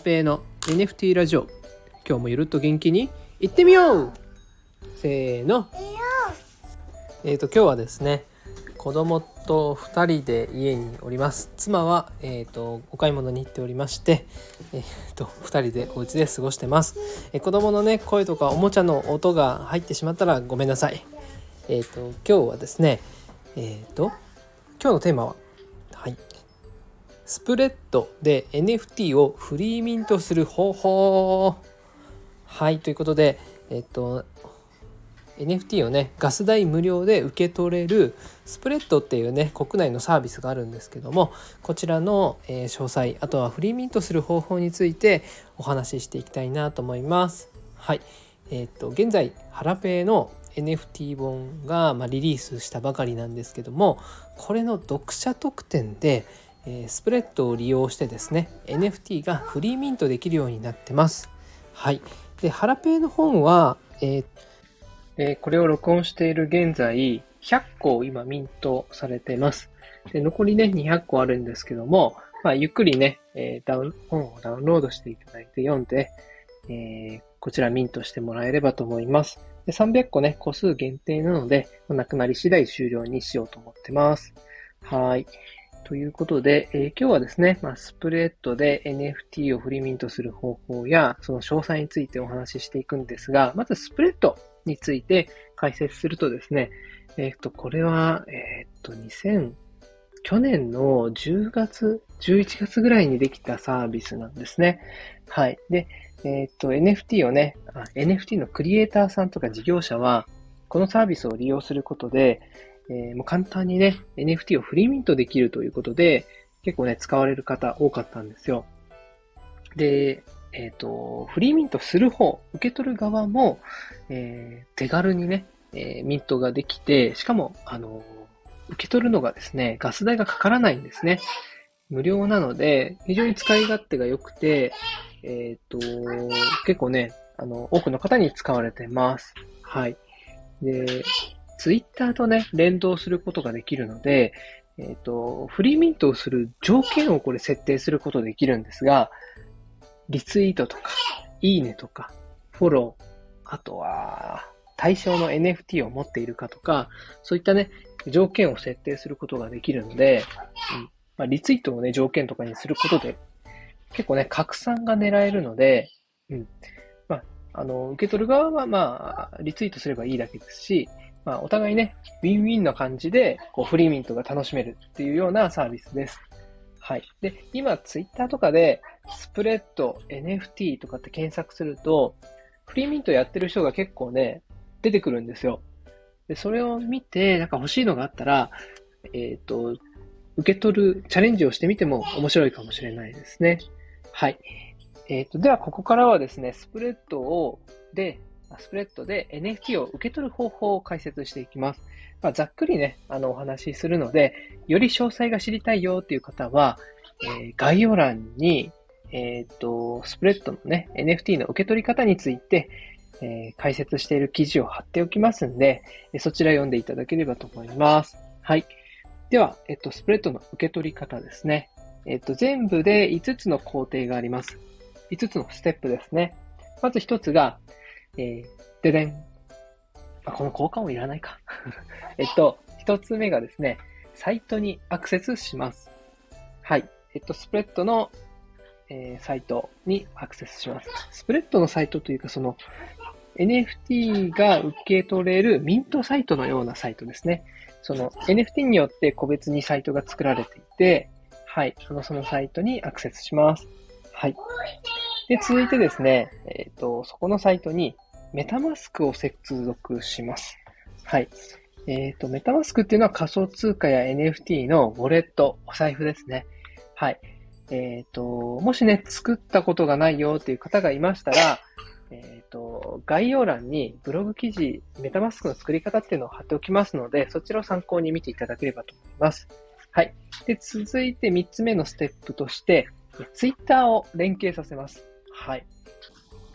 ペーの NFT ラジオ。今日もゆるっと元気に行ってみよう。せーの。えっ、ー、と今日はですね子供と2人で家におります。妻は、えーと、お買い物に行っておりまして、えーと、2人でお家で過ごしてます、えー、子供のね声とかおもちゃの音が入ってしまったらごめんなさい。えっ、ー、と今日はですねえっ、と今日のテーマははいスプレッドで NFT をフリーミントする方法。はいということでえっと NFT をねガス代無料で受け取れるスプレッドっていうね国内のサービスがあるんですけどもこちらの、え、詳細あとはフリーミントする方法についてお話ししていきたいなと思います。はいえ、っと現在ハラペーの NFT 本が、ま、リリースしたばかりなんですけどもこれの読者特典で、スプレッドを利用してですね NFT がフリーミントできるようになってますはいでハラペーの本は、ええー、これを録音している現在、100個今ミントされてます。で残りね、200個あるんですけども、まあ、ゆっくりね、えー、ダウン、本をダウンロードしていただいて読んで、えー、こちらミントしてもらえればと思います。で300個ね、個数限定なので、なくなり次第終了にしようと思ってます。はい。ということで、えー、今日はですね、まあ、スプレッドで NFT をフリーミントする方法や、その詳細についてお話ししていくんですが、まずスプレッドについて解説するとですね、えっ、ー、と、これは、えっ、ー、と、2000、去年の10月、11月ぐらいにできたサービスなんですね。はい。で、えっ、ー、と、NFT をね NFT のクリエイターさんとか事業者は、このサービスを利用することで、えー、もう簡単にね、NFT をフリーミントできるということで、結構ね、使われる方多かったんですよ。で、えっ、ー、と、フリーミントする方、受け取る側も、えー、手軽にね、えー、ミントができて、しかも、あの、受け取るのがですね、ガス代がかからないんですね。無料なので、非常に使い勝手が良くて、えっ、と、結構ね、あの、多くの方に使われてます。はい。で、ツイッターとね、連動することができるので、えっ、と、フリーミントをする条件をこれ設定することできるんですが、リツイートとか、いいねとか、フォロー、あとは、対象の NFT を持っているかとか、そういったね、条件を設定することができるので、うんまあ、リツイートをね、条件とかにすることで、結構ね、拡散が狙えるので、うん。まあ、あの、受け取る側は、まあ、リツイートすればいいだけですし、まあ、お互いね、ウィンウィンな感じで、こう、フリーミントが楽しめるっていうようなサービスです。はい。で、今、ツイッターとかで、スプレッド、NFT とかって検索すると、フリーミントやってる人が結構ね、出てくるんですよ。で、それを見て、なんか欲しいのがあったら、えっ、ー、と、受け取る、チャレンジをしてみても面白いかもしれないですね。はい。えっ、ー、と、では、ここからはですね、スプレッドを、で、スプレッドで NFT を受け取る方法を解説していきます。まあ、ざっくりね、あの、お話しするので、より詳細が知りたいよっていう方は、えー、概要欄に、えっ、と、スプレッドのね、NFT の受け取り方について、えー、解説している記事を貼っておきますんで、そちら読んでいただければと思います。はい。では、えっと、スプレッドの受け取り方ですね。えっと、全部で5つの工程があります。5つのステップですね。まず1つが、えー、ででん。あ、この交換音いらないか。えっと、1つ目がですね、サイトにアクセスします。はい。えっと、スプレッドの、えー、サイトにアクセスします。スプレッドのサイトというか、その、NFT が受け取れるミントサイトのようなサイトですね。その NFT によって個別にサイトが作られていて、はい、そのそのサイトにアクセスします。はい。で、続いてですね、えっ、ー、と、そこのサイトにメタマスクを接続します。はい。えっ、ー、と、メタマスクっていうのは仮想通貨や NFT のウォレット、お財布ですね。はい。えっ、ー、と、もしね、作ったことがないよっていう方がいましたら、えっ、ー、と、概要欄にブログ記事、メタマスクの作り方っていうのを貼っておきますので、そちらを参考に見ていただければと思います。はい。で、続いて3つ目のステップとして、ツイッターを連携させます。はい。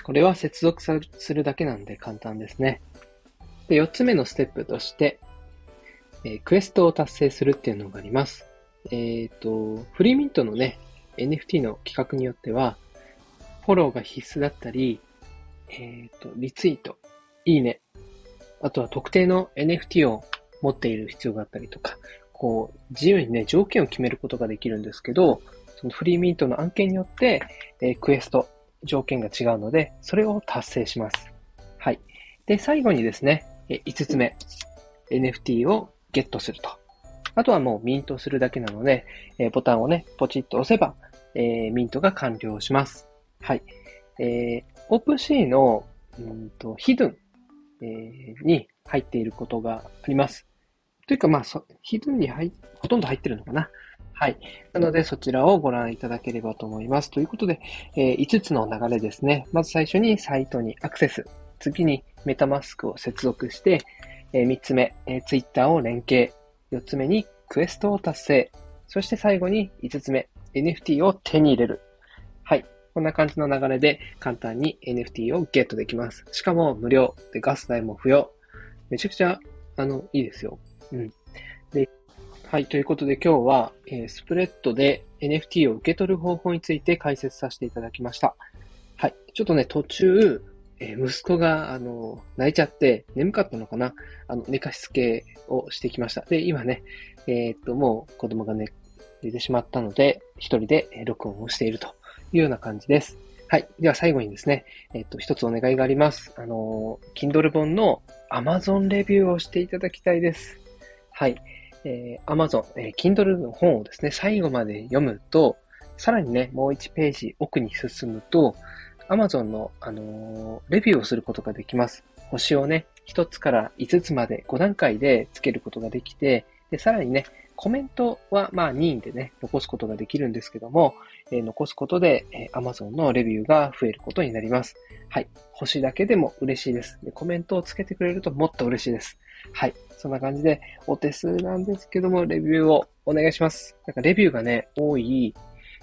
これは接続するだけなんで簡単ですね。で、4つ目のステップとして、えー、クエストを達成するっていうのがあります。えっ、ー、と、フリーミントのね、NFT の企画によっては、フォローが必須だったり、えっ、と、リツイート、いいね、あとは特定の NFT を持っている必要があったりとか、こう、自由にね、条件を決めることができるんですけど、そのフリーミントの案件によって、えー、クエスト、条件が違うので、それを達成します。はい。で、最後にですね、5つ目、NFT をゲットすると。あとはもうミントするだけなので、えー、ボタンをね、ポチッと押せば、えー、ミントが完了します。はい。えー、OpenC の、うんと、ヒドゥン、えー、に入っていることがあります。というか、まあ、そヒドゥンに入ほとんど入ってるのかな。はい。なので、そちらをご覧いただければと思います。ということで、えー、5つの流れですね。まず最初にサイトにアクセス。次にメタマスクを接続して、えー、3つ目、えー、Twitter を連携。4つ目にクエストを達成。そして最後に5つ目、NFT を手に入れる。はい。こんな感じの流れで簡単に NFT をゲットできます。しかも無料。で、ガス代も不要。めちゃくちゃ、あの、いいですよ。うん。はい。ということで今日は、えー、スプレッドで NFT を受け取る方法について解説させていただきました。はい。ちょっとね、途中、えー、息子が、あの、泣いちゃって、眠かったのかな？あの、寝かしつけをしてきました。で、今ね、えー、っと、もう子供がね、寝てしまったので、一人で録音をしているというような感じです。はい。では最後にですね、えっと、一つお願いがあります。あの、Kindle 本の Amazon レビューをしていただきたいです。はい。えー、Amazon、えー、Kindle の本をですね、最後まで読むと、さらにね、もう1ページ奥に進むと、Amazon の、あのー、レビューをすることができます。星をね、1つから5つまで5段階でつけることができて、で、さらにね、コメントはまあ任意でね、残すことができるんですけども、えー、残すことで、えー、Amazon のレビューが増えることになります。はい。星だけでも嬉しいです。でコメントをつけてくれるともっと嬉しいです。はい。そんな感じで、お手数なんですけども、レビューをお願いします。なんかレビューがね、多い、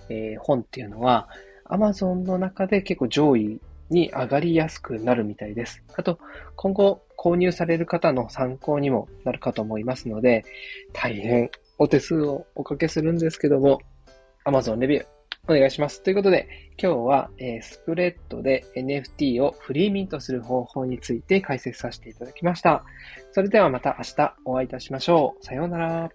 えー、本っていうのは、Amazon の中で結構上位に上がりやすくなるみたいです。あと、今後購入される方の参考にもなるかと思いますので、大変お手数をおかけするんですけども、Amazon レビューお願いします。ということで、今日は、えー、スプレッドで NFT をフリーミントする方法について解説させていただきました。それではまた明日お会いいたしましょう。さようなら。